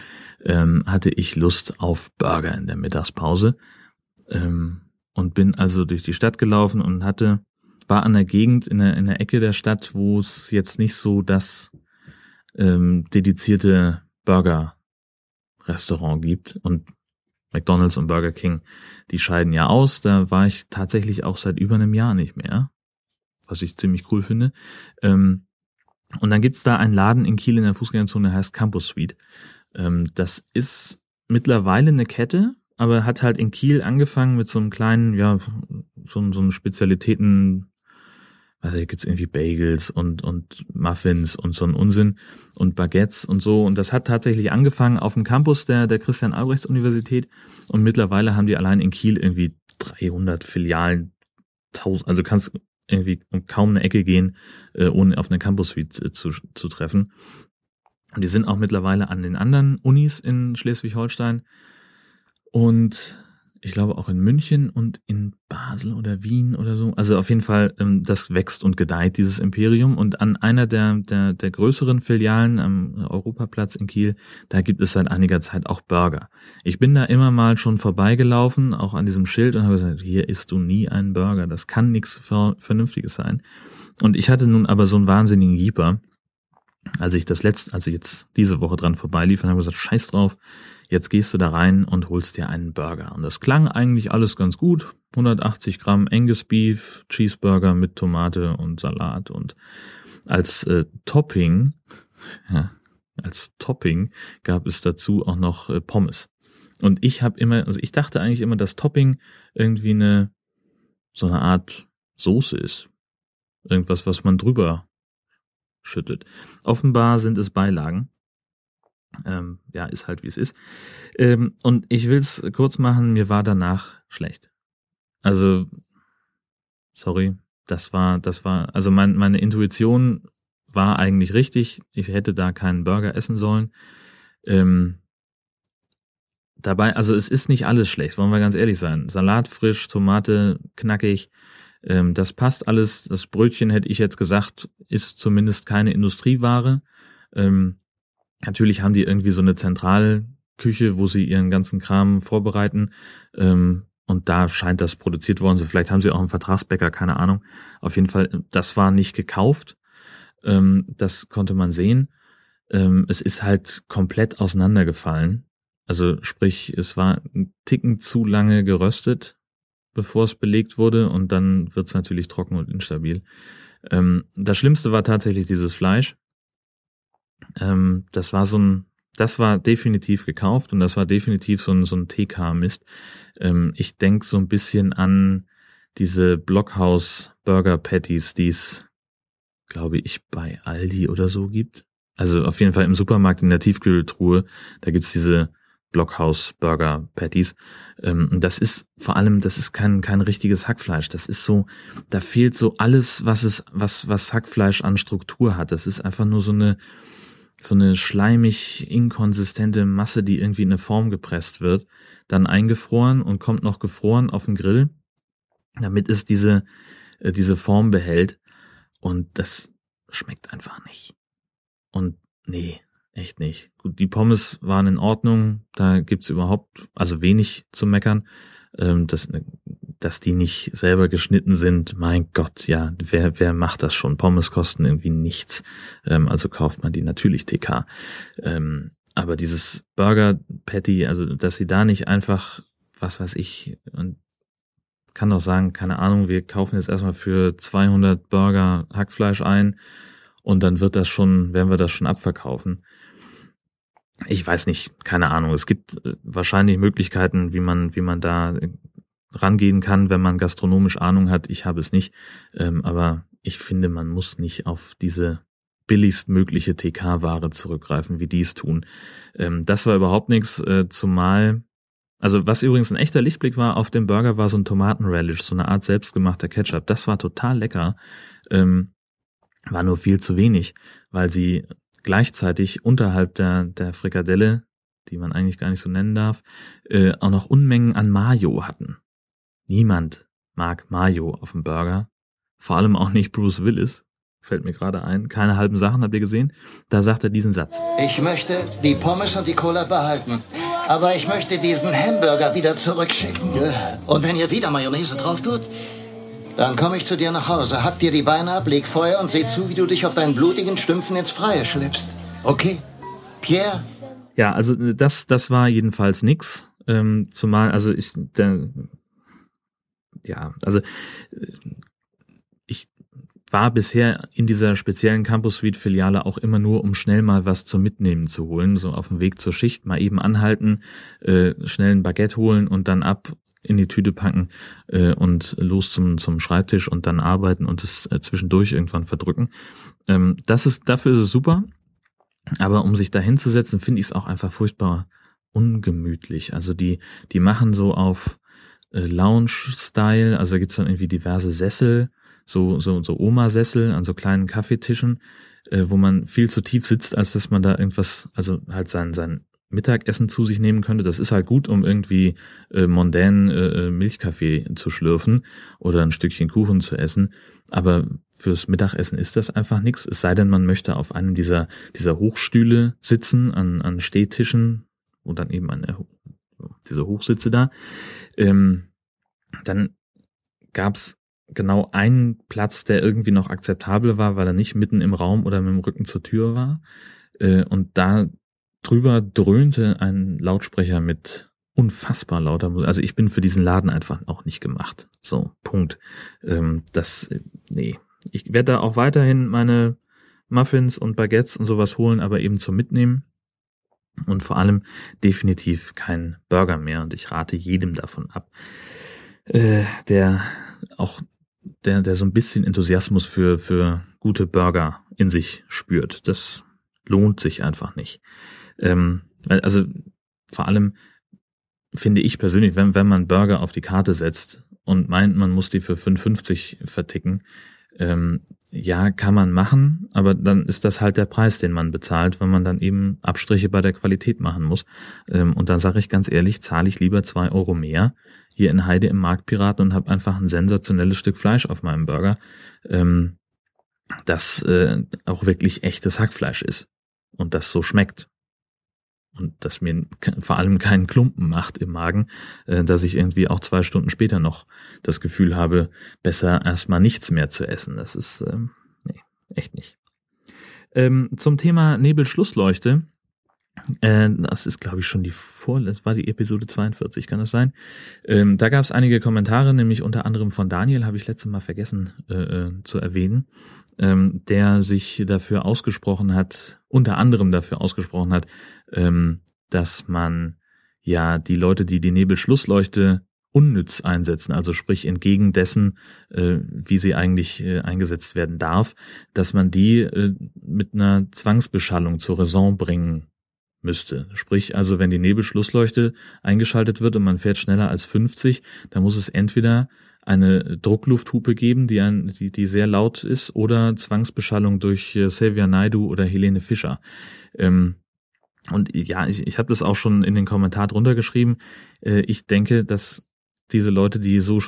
ähm, hatte ich Lust auf Burger in der Mittagspause ähm, und bin also durch die Stadt gelaufen und hatte war an der Gegend in der, in der Ecke der Stadt, wo es jetzt nicht so das ähm, dedizierte Burger-Restaurant gibt. Und McDonald's und Burger King, die scheiden ja aus. Da war ich tatsächlich auch seit über einem Jahr nicht mehr, was ich ziemlich cool finde. Ähm, und dann gibt's da einen Laden in Kiel in der Fußgängerzone, der heißt Campus Suite. Ähm, das ist mittlerweile eine Kette, aber hat halt in Kiel angefangen mit so einem kleinen, ja, so, so einem Spezialitäten also gibt's irgendwie Bagels und, und Muffins und so ein Unsinn und Baguettes und so. Und das hat tatsächlich angefangen auf dem Campus der, der Christian-Albrechts-Universität. Und mittlerweile haben die allein in Kiel irgendwie 300 Filialen, 1000, also kannst irgendwie um kaum eine Ecke gehen, äh, ohne auf eine Campus-Suite äh, zu, zu treffen. Und die sind auch mittlerweile an den anderen Unis in Schleswig-Holstein. Und ich glaube auch in München und in Basel oder Wien oder so. Also auf jeden Fall, ähm, das wächst und gedeiht, dieses Imperium. Und an einer der, der, der größeren Filialen am Europaplatz in Kiel, da gibt es seit einiger Zeit auch Burger. Ich bin da immer mal schon vorbeigelaufen, auch an diesem Schild und habe gesagt, hier isst du nie einen Burger. Das kann nichts Vernünftiges sein. Und ich hatte nun aber so einen wahnsinnigen Jeeper, als ich das letzte, als ich jetzt diese Woche dran vorbeilief und habe gesagt, scheiß drauf, Jetzt gehst du da rein und holst dir einen Burger. Und das klang eigentlich alles ganz gut. 180 Gramm Angus Beef, Cheeseburger mit Tomate und Salat und als äh, Topping, ja, als Topping gab es dazu auch noch äh, Pommes. Und ich habe immer, also ich dachte eigentlich immer, dass Topping irgendwie eine so eine Art Soße ist. Irgendwas, was man drüber schüttet. Offenbar sind es Beilagen. Ähm, ja, ist halt wie es ist. Ähm, und ich will es kurz machen, mir war danach schlecht. Also, sorry, das war, das war, also mein, meine Intuition war eigentlich richtig. Ich hätte da keinen Burger essen sollen. Ähm, dabei, also es ist nicht alles schlecht, wollen wir ganz ehrlich sein. Salat frisch, Tomate knackig, ähm, das passt alles. Das Brötchen hätte ich jetzt gesagt, ist zumindest keine Industrieware. Ähm, Natürlich haben die irgendwie so eine Zentralküche, wo sie ihren ganzen Kram vorbereiten. Ähm, und da scheint das produziert worden. So, vielleicht haben sie auch einen Vertragsbäcker, keine Ahnung. Auf jeden Fall, das war nicht gekauft. Ähm, das konnte man sehen. Ähm, es ist halt komplett auseinandergefallen. Also sprich, es war ein Ticken zu lange geröstet, bevor es belegt wurde und dann wird es natürlich trocken und instabil. Ähm, das Schlimmste war tatsächlich dieses Fleisch. Ähm, das war so ein, das war definitiv gekauft und das war definitiv so ein, so ein TK-Mist. Ähm, ich denk so ein bisschen an diese Blockhaus Burger Patties, die es, glaube ich, bei Aldi oder so gibt. Also auf jeden Fall im Supermarkt in der Tiefkühltruhe, da gibt's diese Blockhaus Burger Patties. Ähm, das ist vor allem, das ist kein, kein richtiges Hackfleisch. Das ist so, da fehlt so alles, was es, was, was Hackfleisch an Struktur hat. Das ist einfach nur so eine, so eine schleimig inkonsistente Masse, die irgendwie in eine Form gepresst wird, dann eingefroren und kommt noch gefroren auf den Grill, damit es diese, äh, diese Form behält. Und das schmeckt einfach nicht. Und nee, echt nicht. Gut, die Pommes waren in Ordnung, da gibt's überhaupt, also wenig zu meckern. Ähm, das dass die nicht selber geschnitten sind, mein Gott, ja, wer, wer macht das schon? Pommes kosten irgendwie nichts. Ähm, also kauft man die natürlich TK. Ähm, aber dieses Burger Patty, also dass sie da nicht einfach, was weiß ich, und kann doch sagen, keine Ahnung, wir kaufen jetzt erstmal für 200 Burger Hackfleisch ein und dann wird das schon, werden wir das schon abverkaufen. Ich weiß nicht, keine Ahnung. Es gibt äh, wahrscheinlich Möglichkeiten, wie man, wie man da rangehen kann, wenn man gastronomisch Ahnung hat. Ich habe es nicht. Ähm, aber ich finde, man muss nicht auf diese billigstmögliche TK-Ware zurückgreifen, wie die es tun. Ähm, das war überhaupt nichts, äh, zumal, also was übrigens ein echter Lichtblick war, auf dem Burger war so ein Tomatenrelish, so eine Art selbstgemachter Ketchup. Das war total lecker. Ähm, war nur viel zu wenig, weil sie gleichzeitig unterhalb der, der Frikadelle, die man eigentlich gar nicht so nennen darf, äh, auch noch Unmengen an Mayo hatten. Niemand mag Mayo auf dem Burger. Vor allem auch nicht Bruce Willis. Fällt mir gerade ein. Keine halben Sachen, habt ihr gesehen? Da sagt er diesen Satz. Ich möchte die Pommes und die Cola behalten. Aber ich möchte diesen Hamburger wieder zurückschicken. Und wenn ihr wieder Mayonnaise drauf tut, dann komme ich zu dir nach Hause, hack dir die Beine ab, leg Feuer und seh zu, wie du dich auf deinen blutigen Stümpfen ins Freie schleppst. Okay? Pierre? Ja, also das, das war jedenfalls nix. Ähm, zumal, also ich, der, ja, also ich war bisher in dieser speziellen Campus Suite Filiale auch immer nur, um schnell mal was zum Mitnehmen zu holen, so auf dem Weg zur Schicht mal eben anhalten, äh, schnell ein Baguette holen und dann ab in die Tüte packen äh, und los zum zum Schreibtisch und dann arbeiten und es äh, zwischendurch irgendwann verdrücken. Ähm, das ist dafür ist es super, aber um sich da hinzusetzen, finde ich es auch einfach furchtbar ungemütlich. Also die die machen so auf äh, Lounge-Style, also da gibt's dann irgendwie diverse Sessel, so, so, so Oma-Sessel an so kleinen Kaffeetischen, äh, wo man viel zu tief sitzt, als dass man da irgendwas, also halt sein, sein Mittagessen zu sich nehmen könnte. Das ist halt gut, um irgendwie äh, mondän äh, äh, Milchkaffee zu schlürfen oder ein Stückchen Kuchen zu essen. Aber fürs Mittagessen ist das einfach nichts. Es sei denn, man möchte auf einem dieser, dieser Hochstühle sitzen, an, an Stehtischen und dann eben an der, diese Hochsitze da. Ähm, dann gab's genau einen Platz, der irgendwie noch akzeptabel war, weil er nicht mitten im Raum oder mit dem Rücken zur Tür war. Äh, und da drüber dröhnte ein Lautsprecher mit unfassbar lauter Musik. Also ich bin für diesen Laden einfach auch nicht gemacht. So, Punkt. Ähm, das, äh, nee. Ich werde da auch weiterhin meine Muffins und Baguettes und sowas holen, aber eben zum Mitnehmen. Und vor allem definitiv kein Burger mehr. Und ich rate jedem davon ab, äh, der auch, der, der so ein bisschen Enthusiasmus für, für gute Burger in sich spürt. Das lohnt sich einfach nicht. Ähm, also vor allem finde ich persönlich, wenn, wenn man Burger auf die Karte setzt und meint, man muss die für 5,50 verticken, ähm, ja, kann man machen, aber dann ist das halt der Preis, den man bezahlt, wenn man dann eben Abstriche bei der Qualität machen muss. Ähm, und dann sage ich ganz ehrlich, zahle ich lieber zwei Euro mehr hier in Heide im Marktpiraten und habe einfach ein sensationelles Stück Fleisch auf meinem Burger, ähm, das äh, auch wirklich echtes Hackfleisch ist und das so schmeckt und das mir vor allem keinen Klumpen macht im Magen, äh, dass ich irgendwie auch zwei Stunden später noch das Gefühl habe, besser erstmal nichts mehr zu essen. Das ist, ähm, nee, echt nicht. Ähm, zum Thema Nebelschlussleuchte. Äh, das ist, glaube ich, schon die vor, das war die Episode 42, kann das sein? Ähm, da gab es einige Kommentare, nämlich unter anderem von Daniel, habe ich letztes Mal vergessen äh, äh zu erwähnen ähm, der sich dafür ausgesprochen hat, unter anderem dafür ausgesprochen hat, ähm, dass man ja die Leute, die die Nebelschlussleuchte unnütz einsetzen, also sprich entgegen dessen, äh, wie sie eigentlich äh, eingesetzt werden darf, dass man die äh, mit einer Zwangsbeschallung zur Raison bringen müsste. Sprich also, wenn die Nebelschlussleuchte eingeschaltet wird und man fährt schneller als 50, dann muss es entweder eine Drucklufthupe geben, die, ein, die, die sehr laut ist, oder Zwangsbeschallung durch äh, Xavier Naidu oder Helene Fischer. Ähm, und ja, ich, ich habe das auch schon in den Kommentar drunter geschrieben. Äh, ich denke, dass diese Leute, die so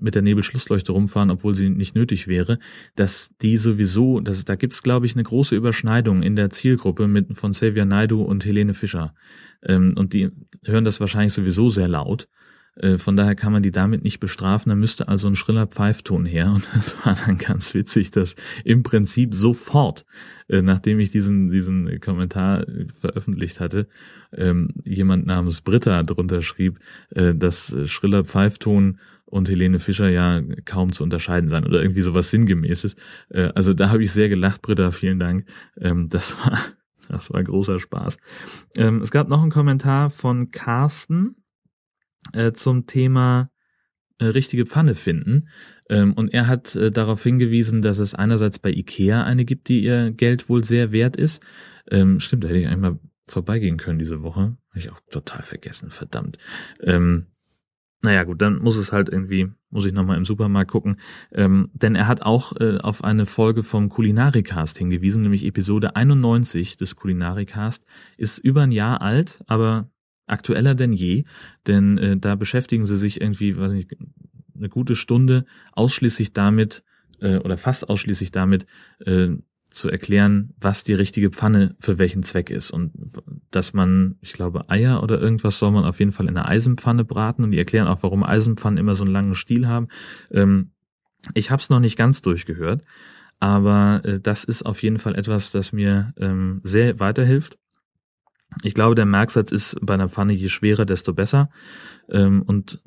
mit der Nebelschlussleuchte rumfahren, obwohl sie nicht nötig wäre, dass die sowieso, dass, da gibt's glaube ich, eine große Überschneidung in der Zielgruppe mit von Xavier Naidu und Helene Fischer. Ähm, und die hören das wahrscheinlich sowieso sehr laut. Äh, von daher kann man die damit nicht bestrafen. Da müsste also ein schriller Pfeifton her. Und das war dann ganz witzig, dass im Prinzip sofort, äh, nachdem ich diesen, diesen Kommentar veröffentlicht hatte, ähm, jemand namens Britta drunter schrieb, äh, dass schriller Pfeifton und Helene Fischer ja kaum zu unterscheiden sein oder irgendwie sowas Sinngemäßes. Also da habe ich sehr gelacht, Britta, vielen Dank. Ähm, das war, das war großer Spaß. Ähm, es gab noch einen Kommentar von Carsten, äh, zum Thema äh, richtige Pfanne finden. Ähm, und er hat äh, darauf hingewiesen, dass es einerseits bei Ikea eine gibt, die ihr Geld wohl sehr wert ist. Ähm, stimmt, da hätte ich einmal vorbeigehen können diese Woche. Habe ich auch total vergessen, verdammt. Ähm, naja, gut, dann muss es halt irgendwie, muss ich nochmal im Supermarkt gucken. Ähm, denn er hat auch äh, auf eine Folge vom Kulinarikast hingewiesen, nämlich Episode 91 des Kulinarikast. Ist über ein Jahr alt, aber aktueller denn je, denn äh, da beschäftigen sie sich irgendwie, weiß nicht, eine gute Stunde ausschließlich damit äh, oder fast ausschließlich damit äh, zu erklären, was die richtige Pfanne für welchen Zweck ist. Und dass man, ich glaube, Eier oder irgendwas soll man auf jeden Fall in einer Eisenpfanne braten. Und die erklären auch, warum Eisenpfannen immer so einen langen Stiel haben. Ähm, ich habe es noch nicht ganz durchgehört, aber äh, das ist auf jeden Fall etwas, das mir ähm, sehr weiterhilft ich glaube, der Merksatz ist bei einer Pfanne, je schwerer, desto besser. Ähm, und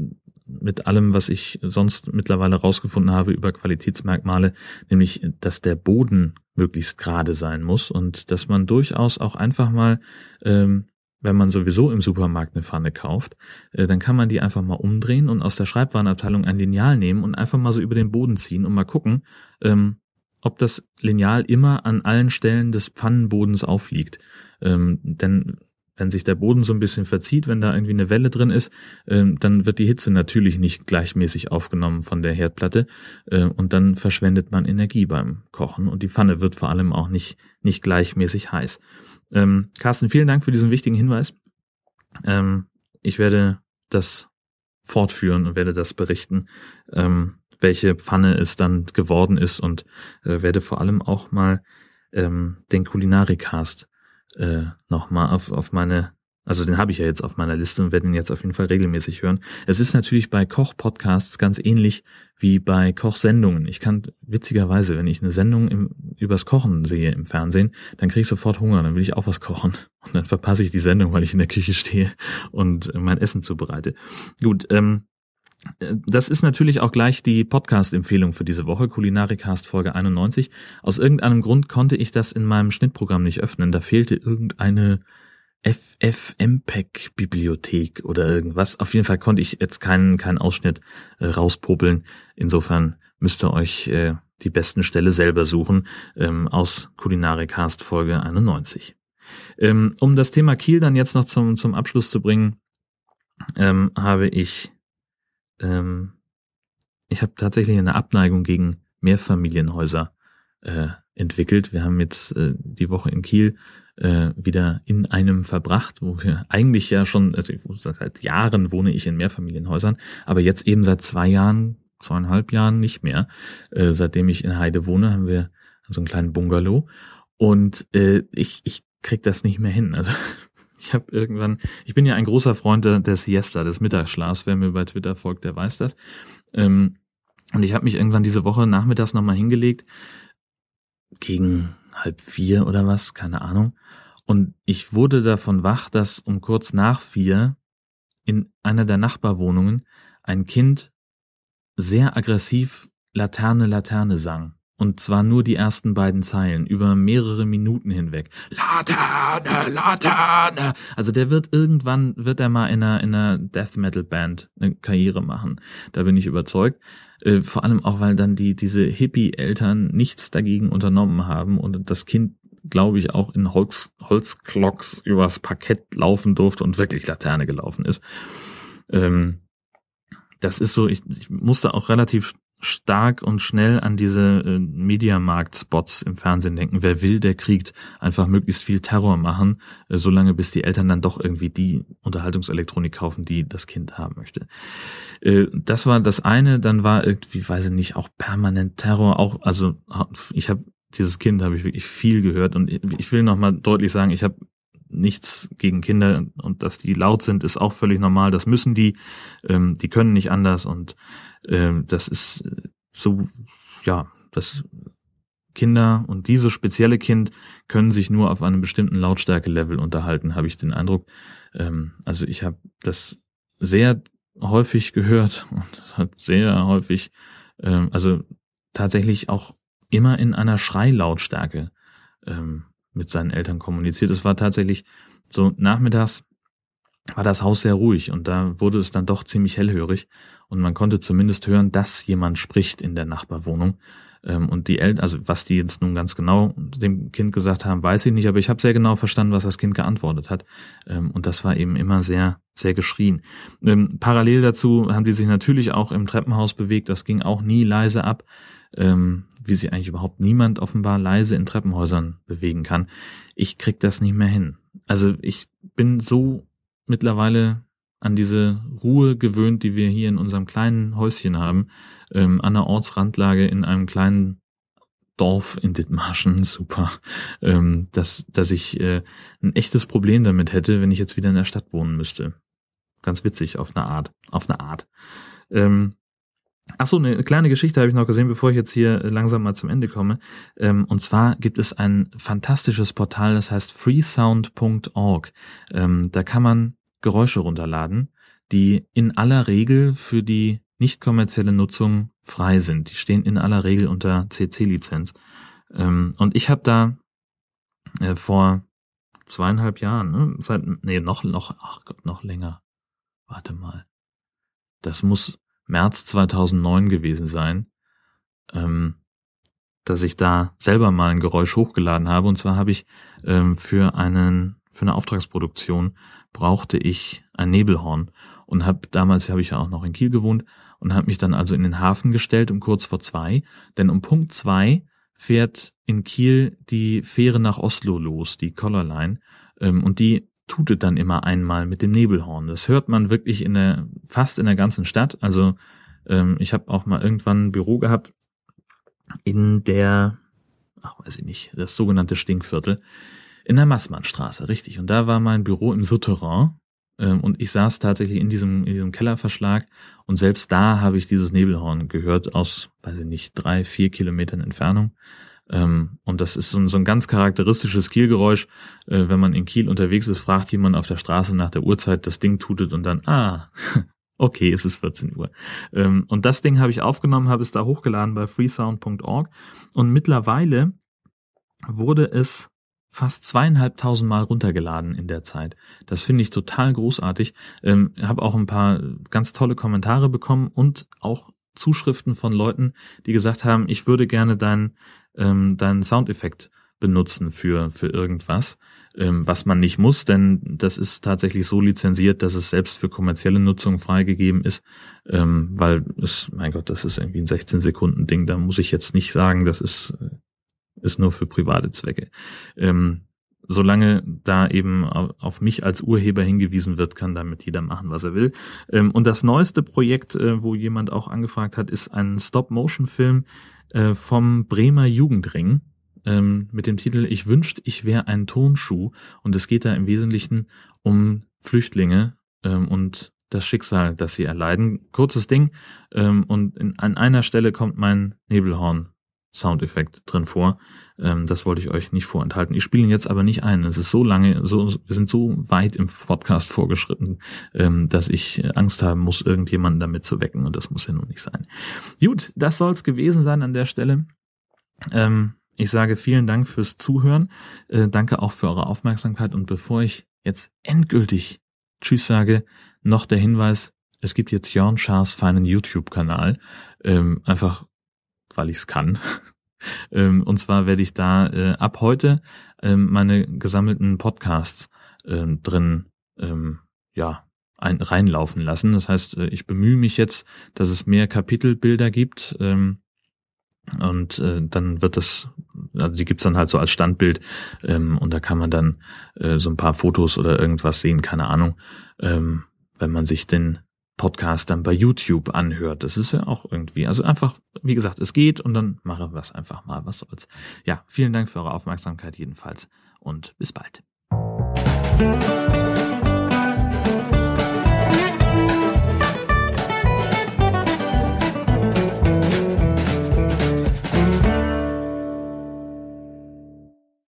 mit allem, was ich sonst mittlerweile rausgefunden habe über Qualitätsmerkmale, nämlich, dass der Boden möglichst gerade sein muss und dass man durchaus auch einfach mal, ähm, wenn man sowieso im Supermarkt eine Pfanne kauft, äh, dann kann man die einfach mal umdrehen und aus der Schreibwarenabteilung ein Lineal nehmen und einfach mal so über den Boden ziehen und mal gucken, ähm, ob das Lineal immer an allen Stellen des Pfannenbodens aufliegt. Ähm, denn wenn sich der Boden so ein bisschen verzieht, wenn da irgendwie eine Welle drin ist, äh, dann wird die Hitze natürlich nicht gleichmäßig aufgenommen von der Herdplatte äh, und dann verschwendet man Energie beim Kochen und die Pfanne wird vor allem auch nicht, nicht gleichmäßig heiß. Ähm, Carsten, vielen Dank für diesen wichtigen Hinweis. Ähm, ich werde das fortführen und werde das berichten, ähm, welche Pfanne es dann geworden ist und äh, werde vor allem auch mal ähm, den Kulinarikast äh, nochmal auf, auf meine, also den habe ich ja jetzt auf meiner Liste und werde ihn jetzt auf jeden Fall regelmäßig hören. Es ist natürlich bei Koch-Podcasts ganz ähnlich wie bei Kochsendungen. Ich kann witzigerweise, wenn ich eine Sendung im, übers Kochen sehe im Fernsehen, dann kriege ich sofort Hunger, dann will ich auch was kochen und dann verpasse ich die Sendung, weil ich in der Küche stehe und mein Essen zubereite. Gut, ähm, das ist natürlich auch gleich die Podcast-Empfehlung für diese Woche, Kulinarikast Folge 91. Aus irgendeinem Grund konnte ich das in meinem Schnittprogramm nicht öffnen. Da fehlte irgendeine FFmpeg-Bibliothek oder irgendwas. Auf jeden Fall konnte ich jetzt keinen, keinen Ausschnitt äh, rauspopeln. Insofern müsst ihr euch äh, die besten Stelle selber suchen ähm, aus Kulinarikast Folge 91. Ähm, um das Thema Kiel dann jetzt noch zum, zum Abschluss zu bringen, ähm, habe ich ähm, ich habe tatsächlich eine Abneigung gegen Mehrfamilienhäuser äh, entwickelt. Wir haben jetzt äh, die Woche in Kiel äh, wieder in einem verbracht, wo wir eigentlich ja schon, also seit Jahren wohne ich in Mehrfamilienhäusern, aber jetzt eben seit zwei Jahren, zweieinhalb Jahren nicht mehr. Äh, seitdem ich in Heide wohne, haben wir so einen kleinen Bungalow und äh, ich, ich krieg das nicht mehr hin. Also ich habe irgendwann, ich bin ja ein großer Freund der, der Siesta, des Mittagsschlafs. Wer mir bei Twitter folgt, der weiß das. Ähm, und ich habe mich irgendwann diese Woche nachmittags nochmal hingelegt, gegen halb vier oder was, keine Ahnung. Und ich wurde davon wach, dass um kurz nach vier in einer der Nachbarwohnungen ein Kind sehr aggressiv Laterne, Laterne sang. Und zwar nur die ersten beiden Zeilen über mehrere Minuten hinweg. Laterne, Laterne. Also der wird irgendwann, wird er mal in einer, in einer Death Metal Band eine Karriere machen. Da bin ich überzeugt. Äh, vor allem auch, weil dann die, diese Hippie-Eltern nichts dagegen unternommen haben und das Kind glaube ich, auch in Holz, Holzklocks übers Parkett laufen durfte und wirklich Laterne gelaufen ist. Ähm, das ist so, ich, ich musste auch relativ stark und schnell an diese äh, Mediamarkt-Spots im Fernsehen denken. Wer will, der kriegt einfach möglichst viel Terror machen, äh, solange bis die Eltern dann doch irgendwie die Unterhaltungselektronik kaufen, die das Kind haben möchte. Äh, das war das eine. Dann war irgendwie, weiß ich nicht, auch permanent Terror. Auch also ich habe dieses Kind habe ich wirklich viel gehört und ich will noch mal deutlich sagen, ich habe nichts gegen Kinder und dass die laut sind, ist auch völlig normal. Das müssen die. Ähm, die können nicht anders und ähm, das ist so, ja, das Kinder und dieses spezielle Kind können sich nur auf einem bestimmten Lautstärke-Level unterhalten, habe ich den Eindruck. Ähm, also ich habe das sehr häufig gehört und das hat sehr häufig, ähm, also tatsächlich auch immer in einer Schreilautstärke ähm, mit seinen Eltern kommuniziert. Es war tatsächlich so nachmittags war das Haus sehr ruhig und da wurde es dann doch ziemlich hellhörig und man konnte zumindest hören, dass jemand spricht in der Nachbarwohnung. Ähm, und die Eltern, also was die jetzt nun ganz genau dem Kind gesagt haben, weiß ich nicht, aber ich habe sehr genau verstanden, was das Kind geantwortet hat. Ähm, und das war eben immer sehr, sehr geschrien. Ähm, parallel dazu haben die sich natürlich auch im Treppenhaus bewegt, das ging auch nie leise ab, wie sich eigentlich überhaupt niemand offenbar leise in Treppenhäusern bewegen kann. Ich krieg das nicht mehr hin. Also ich bin so mittlerweile an diese Ruhe gewöhnt, die wir hier in unserem kleinen Häuschen haben, ähm, an der Ortsrandlage in einem kleinen Dorf in Dithmarschen, super, ähm, dass, dass ich äh, ein echtes Problem damit hätte, wenn ich jetzt wieder in der Stadt wohnen müsste. Ganz witzig, auf eine Art, auf eine Art. Ähm, Ach so, eine kleine Geschichte habe ich noch gesehen, bevor ich jetzt hier langsam mal zum Ende komme. Ähm, und zwar gibt es ein fantastisches Portal, das heißt freesound.org. Ähm, da kann man Geräusche runterladen, die in aller Regel für die nicht kommerzielle Nutzung frei sind. Die stehen in aller Regel unter CC-Lizenz. Ähm, und ich habe da äh, vor zweieinhalb Jahren, ne, seit, nee, noch, noch, ach Gott, noch länger. Warte mal. Das muss März 2009 gewesen sein, ähm, dass ich da selber mal ein Geräusch hochgeladen habe. Und zwar habe ich ähm, für einen für eine Auftragsproduktion brauchte ich ein Nebelhorn und habe damals habe ich ja auch noch in Kiel gewohnt und habe mich dann also in den Hafen gestellt um kurz vor zwei, denn um Punkt zwei fährt in Kiel die Fähre nach Oslo los, die Color Line, ähm, und die tutet dann immer einmal mit dem Nebelhorn. Das hört man wirklich in der fast in der ganzen Stadt. Also ähm, ich habe auch mal irgendwann ein Büro gehabt in der, ach weiß ich nicht, das sogenannte Stinkviertel in der Massmannstraße, richtig. Und da war mein Büro im Souterrain ähm, und ich saß tatsächlich in diesem, in diesem Kellerverschlag und selbst da habe ich dieses Nebelhorn gehört aus, weiß ich nicht, drei, vier Kilometern Entfernung. Ähm, und das ist so ein, so ein ganz charakteristisches Kielgeräusch. Äh, wenn man in Kiel unterwegs ist, fragt jemand auf der Straße nach der Uhrzeit, das Ding tutet und dann, ah, okay, es ist 14 Uhr. Ähm, und das Ding habe ich aufgenommen, habe es da hochgeladen bei freesound.org und mittlerweile wurde es fast zweieinhalbtausend Mal runtergeladen in der Zeit. Das finde ich total großartig. Ähm, habe auch ein paar ganz tolle Kommentare bekommen und auch Zuschriften von Leuten, die gesagt haben, ich würde gerne deinen ähm, deinen Soundeffekt benutzen für für irgendwas, ähm, was man nicht muss, denn das ist tatsächlich so lizenziert, dass es selbst für kommerzielle Nutzung freigegeben ist, ähm, weil es, mein Gott, das ist irgendwie ein 16 Sekunden Ding. Da muss ich jetzt nicht sagen, das ist äh, ist nur für private Zwecke. Ähm, solange da eben auf mich als Urheber hingewiesen wird, kann damit jeder machen, was er will. Ähm, und das neueste Projekt, äh, wo jemand auch angefragt hat, ist ein Stop-Motion-Film äh, vom Bremer Jugendring ähm, mit dem Titel Ich wünscht, ich wäre ein Tonschuh. Und es geht da im Wesentlichen um Flüchtlinge ähm, und das Schicksal, das sie erleiden. Kurzes Ding. und an einer Stelle kommt mein Nebelhorn Soundeffekt drin vor. Ähm, das wollte ich euch nicht vorenthalten. Ich spiele ihn jetzt aber nicht ein. Es ist so lange, so, wir sind so weit im Podcast vorgeschritten, ähm, dass ich Angst haben muss, irgendjemanden damit zu wecken. Und das muss ja nun nicht sein. Gut, das soll es gewesen sein an der Stelle. Ähm, ich sage vielen Dank fürs Zuhören. Äh, danke auch für eure Aufmerksamkeit. Und bevor ich jetzt endgültig Tschüss sage, noch der Hinweis, es gibt jetzt Jörn Schaas feinen YouTube-Kanal. Ähm, einfach weil ich es kann. ähm, und zwar werde ich da äh, ab heute ähm, meine gesammelten Podcasts ähm, drin ähm, ja ein, reinlaufen lassen. Das heißt, äh, ich bemühe mich jetzt, dass es mehr Kapitelbilder gibt. Ähm, und äh, dann wird das, also die gibt's dann halt so als Standbild ähm, und da kann man dann äh, so ein paar Fotos oder irgendwas sehen, keine Ahnung, ähm, wenn man sich den Podcast dann bei YouTube anhört. Das ist ja auch irgendwie, also einfach, wie gesagt, es geht und dann mache was einfach mal, was soll's. Ja, vielen Dank für eure Aufmerksamkeit jedenfalls und bis bald.